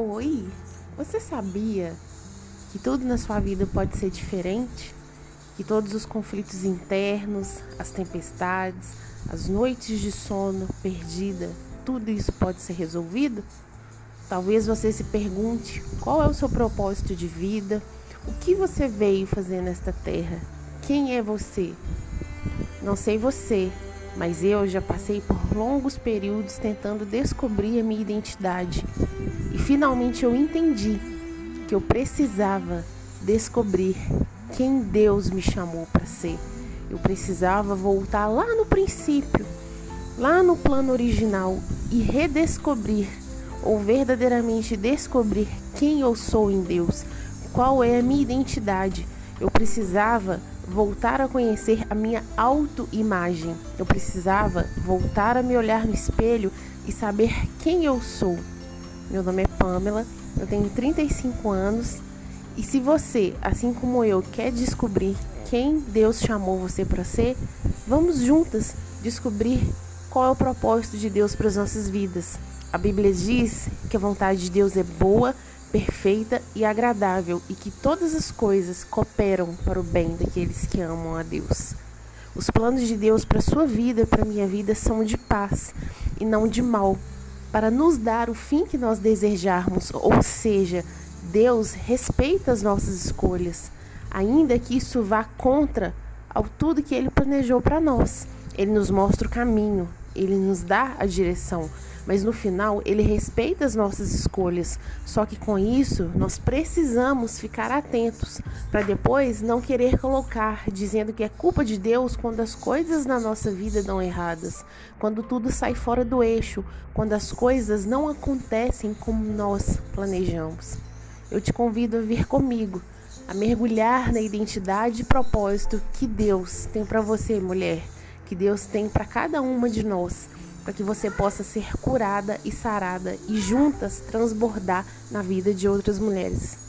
Oi, você sabia que tudo na sua vida pode ser diferente? Que todos os conflitos internos, as tempestades, as noites de sono perdida, tudo isso pode ser resolvido? Talvez você se pergunte qual é o seu propósito de vida, o que você veio fazer nesta terra, quem é você? Não sei você, mas eu já passei por longos períodos tentando descobrir a minha identidade. E finalmente eu entendi que eu precisava descobrir quem Deus me chamou para ser. Eu precisava voltar lá no princípio, lá no plano original e redescobrir ou verdadeiramente descobrir quem eu sou em Deus, qual é a minha identidade. Eu precisava voltar a conhecer a minha autoimagem. Eu precisava voltar a me olhar no espelho e saber quem eu sou. Meu nome é Pamela, eu tenho 35 anos e se você, assim como eu, quer descobrir quem Deus chamou você para ser, vamos juntas descobrir qual é o propósito de Deus para as nossas vidas. A Bíblia diz que a vontade de Deus é boa, perfeita e agradável e que todas as coisas cooperam para o bem daqueles que amam a Deus. Os planos de Deus para sua vida e para minha vida são de paz e não de mal, para nos dar o fim que nós desejarmos, ou seja, Deus respeita as nossas escolhas, ainda que isso vá contra ao tudo que ele planejou para nós. Ele nos mostra o caminho, ele nos dá a direção, mas no final ele respeita as nossas escolhas. Só que com isso nós precisamos ficar atentos para depois não querer colocar dizendo que é culpa de Deus quando as coisas na nossa vida dão erradas, quando tudo sai fora do eixo, quando as coisas não acontecem como nós planejamos. Eu te convido a vir comigo, a mergulhar na identidade e propósito que Deus tem para você, mulher, que Deus tem para cada uma de nós para que você possa ser curada e sarada e juntas transbordar na vida de outras mulheres.